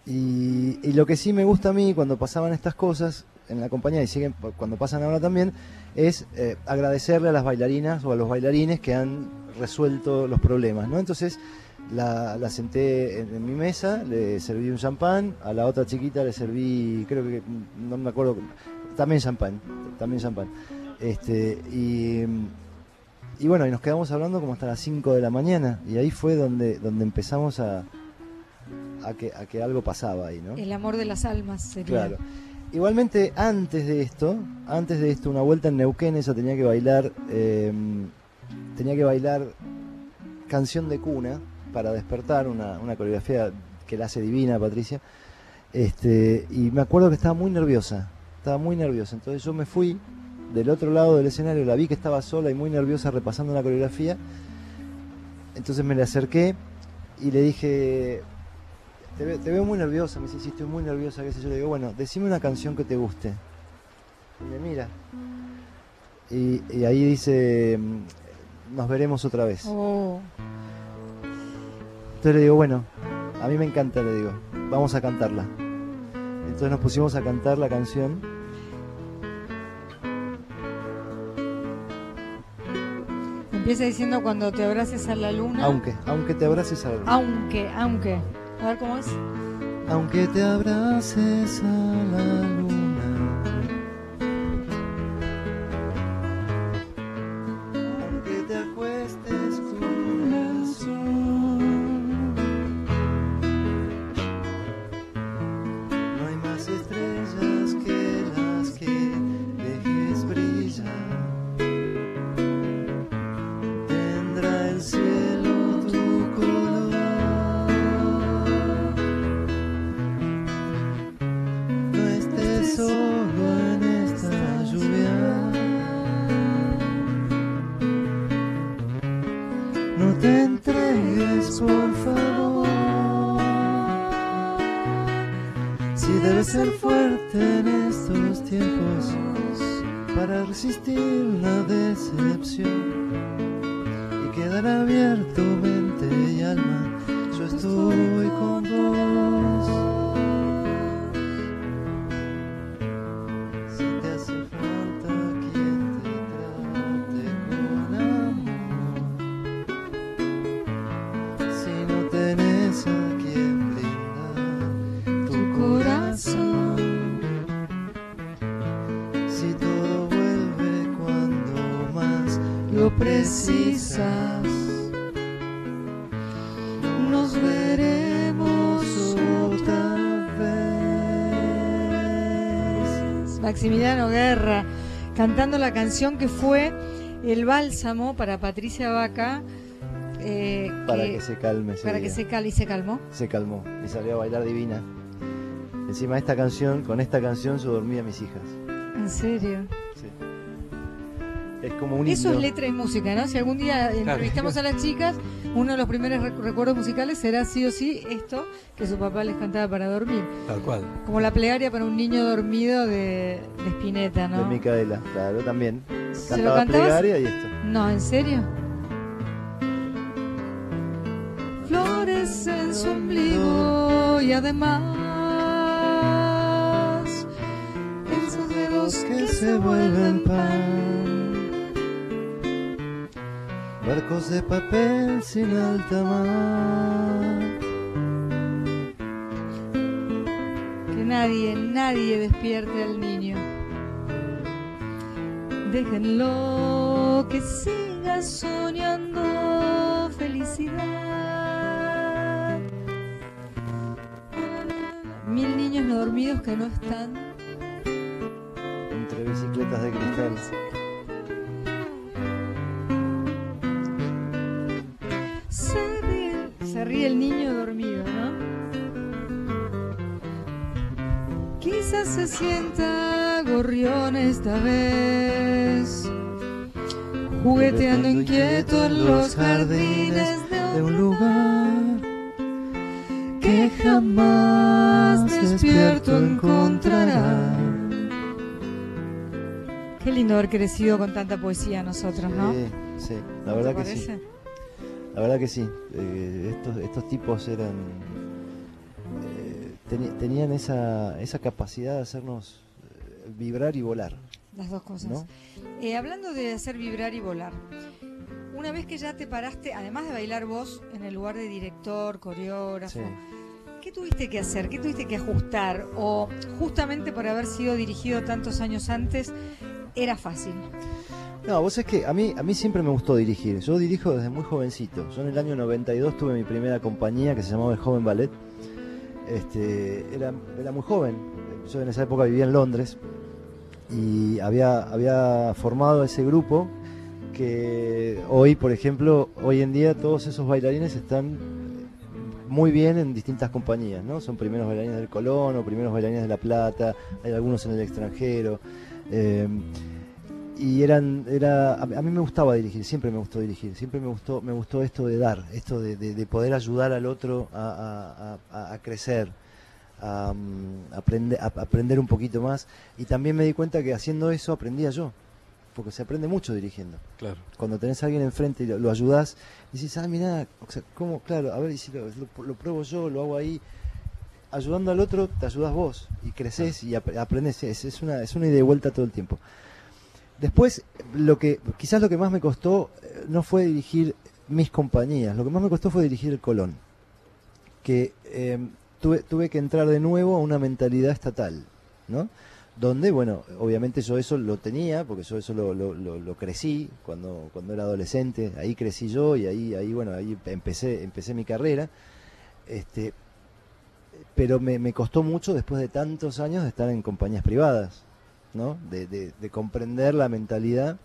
Y, lo que sí me gusta a mí cuando pasaban estas cosas en la compañía y siguen cuando pasan ahora también es eh, agradecerle a las bailarinas o a los bailarines que han resuelto los problemas, ¿no? Entonces la, la senté en, en mi mesa, le serví un champán, a la otra chiquita le serví, creo que no me acuerdo, también champán, también champán. Este, y, y bueno, y nos quedamos hablando como hasta las 5 de la mañana y ahí fue donde, donde empezamos a, a, que, a que algo pasaba ahí, ¿no? El amor de las almas sería. Claro. Igualmente, antes de esto, antes de esto, una vuelta en Neuquén, ella tenía que bailar, eh, tenía que bailar canción de cuna para despertar, una, una coreografía que la hace divina Patricia. Este, y me acuerdo que estaba muy nerviosa, estaba muy nerviosa. Entonces yo me fui del otro lado del escenario, la vi que estaba sola y muy nerviosa repasando la coreografía. Entonces me le acerqué y le dije, te, ve- te veo muy nerviosa, me dice, muy nerviosa, qué sé yo. Le digo, bueno, decime una canción que te guste. Y me mira. Y, y ahí dice, nos veremos otra vez. Oh, Entonces le digo, bueno, a mí me encanta, le digo, vamos a cantarla. Entonces nos pusimos a cantar la canción. empieza diciendo cuando te abraces a la luna. Aunque, aunque te abraces a la luna. Aunque, aunque. A ver cómo es. Aunque te abraces a la luna. Maximiliano Guerra cantando la canción que fue el bálsamo para Patricia Vaca eh, para que- que se calme. para que se cal y se calmó. se calmó y salió a bailar divina. Encima esta canción, con esta canción yo dormí a mis hijas. En serio. Sí. Es como un Eso himno. es letra y música, ¿no? Si algún día entrevistamos a las chicas, uno de los primeros rec- recuerdos musicales será sí o sí esto que su papá les cantaba para dormir. Tal cual. Como la plegaria para un niño dormido de, de Spinetta, ¿no? de Micaela, claro, también. ¿Se lo Cantaba cantabas? plegaria y esto. No, ¿en serio? Flores en su ombligo y además en sus dedos que se vuelven pan. Barcos de papel sin alta mar. Que nadie, nadie despierte al niño. Déjenlo que siga soñando felicidad. Mil niños no dormidos que no están. Entre bicicletas de cristal. Se ríe el niño dormido, ¿no? Quizás se sienta gorrión esta vez, jugueteando inquieto en los jardines de un lugar que jamás despierto encontrará. Qué lindo haber crecido con tanta poesía nosotros, ¿no? Sí, sí, la ¿No verdad que sí. La verdad que sí. Eh, estos, estos tipos eran. eh, tenían esa, esa capacidad de hacernos eh, vibrar y volar. Las dos cosas. ¿No? Eh, hablando de hacer vibrar y volar, una vez que ya te paraste, además de bailar vos en el lugar de director, coreógrafo, Sí. ¿qué tuviste que hacer? ¿Qué tuviste que ajustar? ¿O justamente por haber sido dirigido tantos años antes, era fácil? No, vos es que a mí, a mí siempre me gustó dirigir. Yo dirijo desde muy jovencito. Yo en el año 92 tuve mi primera compañía que se llamaba El Joven Ballet. Este, era, era muy joven. Yo en esa época vivía en Londres y había, había formado ese grupo que hoy, por ejemplo, hoy en día todos esos bailarines están muy bien en distintas compañías, ¿no? Son primeros bailarines del Colón o primeros bailarines de La Plata, hay algunos en el extranjero. eh, y eran era a, mí me gustaba dirigir siempre me gustó dirigir siempre me gustó me gustó esto de dar esto de, de- de poder ayudar al otro a, a- a- crecer a, mm, aprender a aprender un poquito más. Y también me di cuenta que haciendo eso aprendía yo porque se aprende mucho dirigiendo. Claro. cuando tenés a alguien enfrente y lo, lo ayudás dices ah mira o sea, cómo claro a ver y si lo, lo- lo pruebo yo lo hago ahí ayudando al otro te ayudas vos y creces y ap- aprendes es, es una es una ida y vuelta todo el tiempo Después, lo que quizás lo que más me costó eh, no fue dirigir mis compañías, lo que más me costó fue dirigir el Colón, que eh, tuve, tuve que entrar de nuevo a una mentalidad estatal, ¿no? Donde, bueno, obviamente yo eso lo tenía, porque yo eso lo, lo, lo- lo crecí cuando, cuando era adolescente, ahí crecí yo y ahí, ahí bueno, ahí empecé, empecé mi carrera. Este, pero me, me costó mucho después de tantos años de estar en compañías privadas, ¿no? De, de- de comprender la mentalidad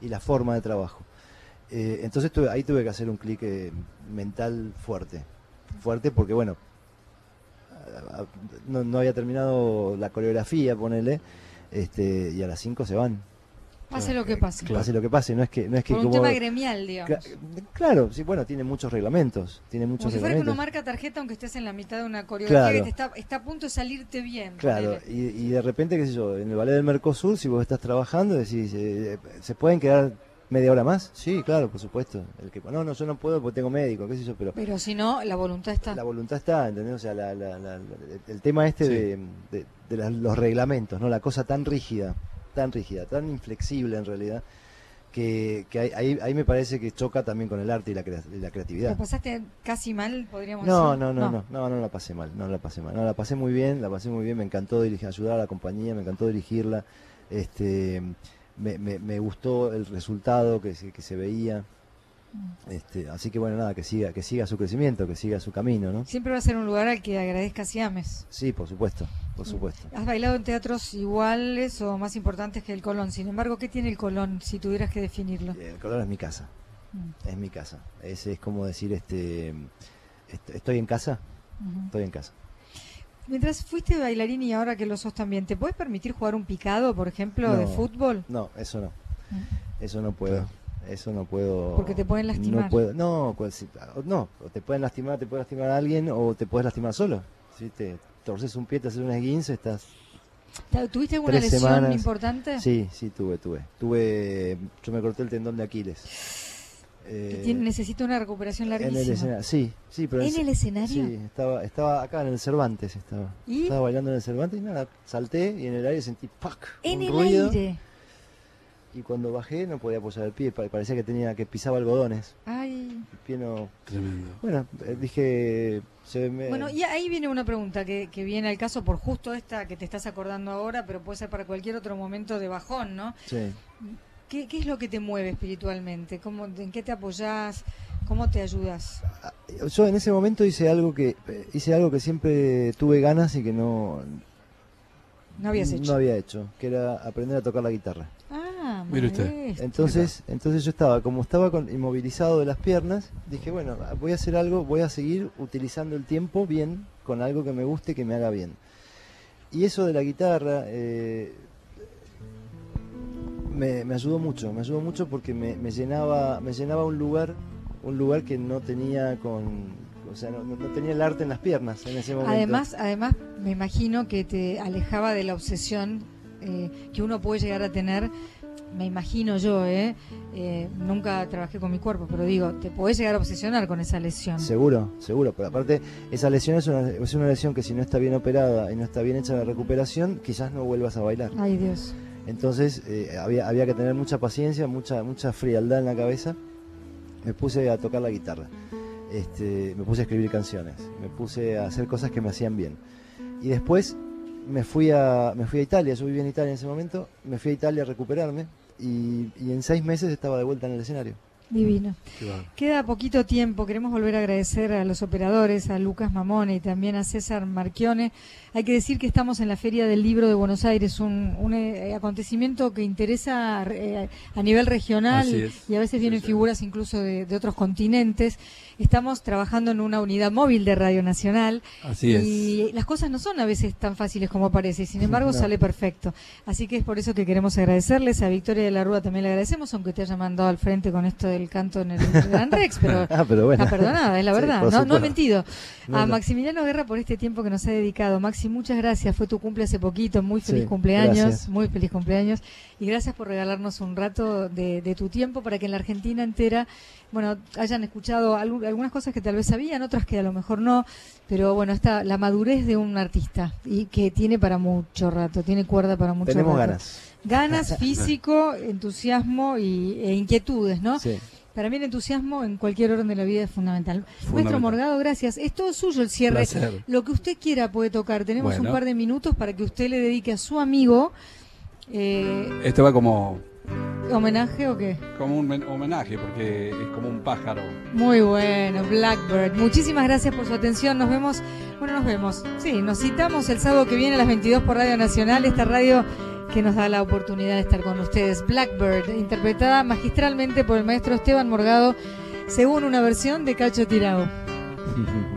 y la forma de trabajo. Eh, entonces tuve- ahí tuve que hacer un clic eh, mental fuerte, fuerte porque bueno, no, no había terminado la coreografía, ponele, este, y a las 5 se van. Pase lo que pase. Pase lo que pase, no es que no es que Por un como- tema gremial, digamos. Cla- claro, sí, bueno, tiene muchos reglamentos, tiene muchos Como si fuera que uno marca tarjeta aunque estés en la mitad de una coreografía Claro. que te está, está a punto de salirte bien. Claro, y, y de repente, qué sé yo, en el ballet del Mercosur, si vos estás trabajando, decís, eh, ¿se pueden quedar media hora más? Sí, claro, por supuesto. El que, no, no, yo no puedo porque tengo médico, qué sé yo, pero Pero si no, la voluntad está. la voluntad está, ¿entendés? O sea, la- la- la- la- el tema este Sí. de, de- de los reglamentos, ¿no? La cosa tan rígida, tan rígida, tan inflexible en realidad, que, que ahí, me parece que choca también con el arte y la, crea- y la ¿Lo creatividad. pasaste casi mal, podríamos No, decir? no, no, no, no, no la pasé mal, no la pasé mal, no la pasé muy bien, la pasé muy bien, me encantó dirigir, ayudar a la compañía, me encantó dirigirla, este, me, me, me gustó el resultado que se, que se veía. Este, así que bueno, nada, que siga, que siga su crecimiento, que siga su camino, ¿no? Siempre va a ser un lugar al que agradezcas y ames. Sí, por supuesto, por supuesto. Has bailado en teatros iguales o más importantes que el Colón. Sin embargo, ¿qué tiene el Colón si tuvieras que definirlo? El color es mi casa, Mm. Es mi casa. Es, es como decir, este, est- estoy en casa, estoy en casa. Mientras fuiste bailarín y ahora que lo sos también, ¿te puedes permitir jugar un picado, por ejemplo, de fútbol? No, eso no. Mm. Eso no puedo. Eso no puedo. Porque te pueden lastimar. No puedo. No, pues, no. Te pueden lastimar, te puede lastimar a alguien o te puedes lastimar solo. Si te torces un pie, te haces un esguince, estás. ¿Te- ¿Tuviste alguna lesión semanas. importante? Sí, sí, tuve, tuve. Tuve. Yo me corté el tendón de Aquiles. Eh, tiene- necesita una recuperación en el larguísima. escenario. Sí, sí, pero. ¿En el escenario? Sí, estaba, estaba acá en el Cervantes. Estaba. ¿Y? Estaba bailando en el Cervantes y nada, salté y en el aire sentí ¡pac! En un el ruido. aire. Y cuando bajé no podía apoyar el pie, pa- parecía que tenía que pisaba algodones. Ay. El pie no. Tremendo. Bueno, eh, dije. Se me... Bueno, y ahí viene una pregunta que, que viene al caso por justo esta que te estás acordando ahora, pero puede ser para cualquier otro momento de bajón, ¿no? Sí. ¿Qué, qué es lo que te mueve espiritualmente? ¿Cómo, ¿En qué te apoyás? ¿Cómo te ayudas? Yo en ese momento hice algo que eh, hice algo que siempre tuve ganas y que no No habías hecho. no había hecho, que era aprender a tocar la guitarra. Ah, Mire usted. Entonces, entonces yo estaba, como estaba con, inmovilizado de las piernas, dije, bueno, voy a hacer algo, voy a seguir utilizando el tiempo bien, con algo que me guste, que me haga bien. Y eso de la guitarra eh, me, me ayudó mucho, me ayudó mucho porque me, me llenaba, me llenaba un lugar, un lugar que no tenía con, o sea, no tenía el arte en las piernas en ese momento. Además, además, me imagino que te alejaba de la obsesión eh, que uno puede llegar a tener. Me imagino yo, ¿eh? Eh, Nunca trabajé con mi cuerpo, pero digo, te podés llegar a obsesionar con esa lesión. Seguro, seguro, pero aparte esa lesión es una, es una lesión que si no está bien operada y no está bien hecha la recuperación, quizás no vuelvas a bailar. Ay, Dios. Entonces eh, había, había que tener mucha paciencia, mucha, mucha frialdad en la cabeza. Me puse a tocar la guitarra, este, me puse a escribir canciones, me puse a hacer cosas que me hacían bien. Y después me fui a, me fui a Italia, yo vivía en Italia en ese momento, me fui a Italia a recuperarme y, y en seis meses estaba de vuelta en el escenario. Divino. Queda poquito tiempo. Queremos volver a agradecer a los operadores, a Lucas Mamone y también a César Marchione. Hay que decir que estamos en la Feria del Libro de Buenos Aires, un, un, eh, acontecimiento que interesa eh, a nivel regional y a veces vienen Sí, sí. figuras incluso de, de otros continentes. Estamos trabajando en una unidad móvil de Radio Nacional Así es. y las cosas no son a veces tan fáciles como parece, sin embargo No. sale perfecto. Así que es por eso que queremos agradecerles. A Victoria de la Rúa también le agradecemos, aunque te haya mandado al frente con esto del canto en el Gran Rex, pero Ah, pero bueno. está perdonada, es la verdad. no, no he mentido. No, a no. Maximiliano Guerra por este tiempo que nos ha dedicado. Maxi, muchas gracias. Fue tu cumple hace poquito. Muy feliz Sí, cumpleaños. gracias. Muy feliz cumpleaños. Y gracias por regalarnos un rato de, de tu tiempo para que en la Argentina entera, bueno, hayan escuchado algu- algunas cosas que tal vez sabían, otras que a lo mejor no. Pero bueno, está la madurez de un artista y que tiene para mucho rato, tiene cuerda para mucho Tenemos rato. ganas. Ganas, físico, entusiasmo y, e inquietudes, ¿no? Sí. Para mí el entusiasmo en cualquier orden de la vida es fundamental. Maestro Fundamental. Morgado, gracias. Es todo suyo el cierre. Placer. Lo que usted quiera puede tocar. Tenemos un par de minutos para que usted le dedique a su amigo eh, Esto va como, homenaje o qué. como un men- homenaje, porque es como un pájaro. Muy bueno, Blackbird. Muchísimas gracias por su atención. Nos vemos, bueno, nos vemos. Sí, nos citamos el sábado que viene a las 22 por Radio Nacional, esta radio que nos da la oportunidad de estar con ustedes. Blackbird, interpretada magistralmente por el maestro Esteban Morgado, según una versión de Cacho Tirao.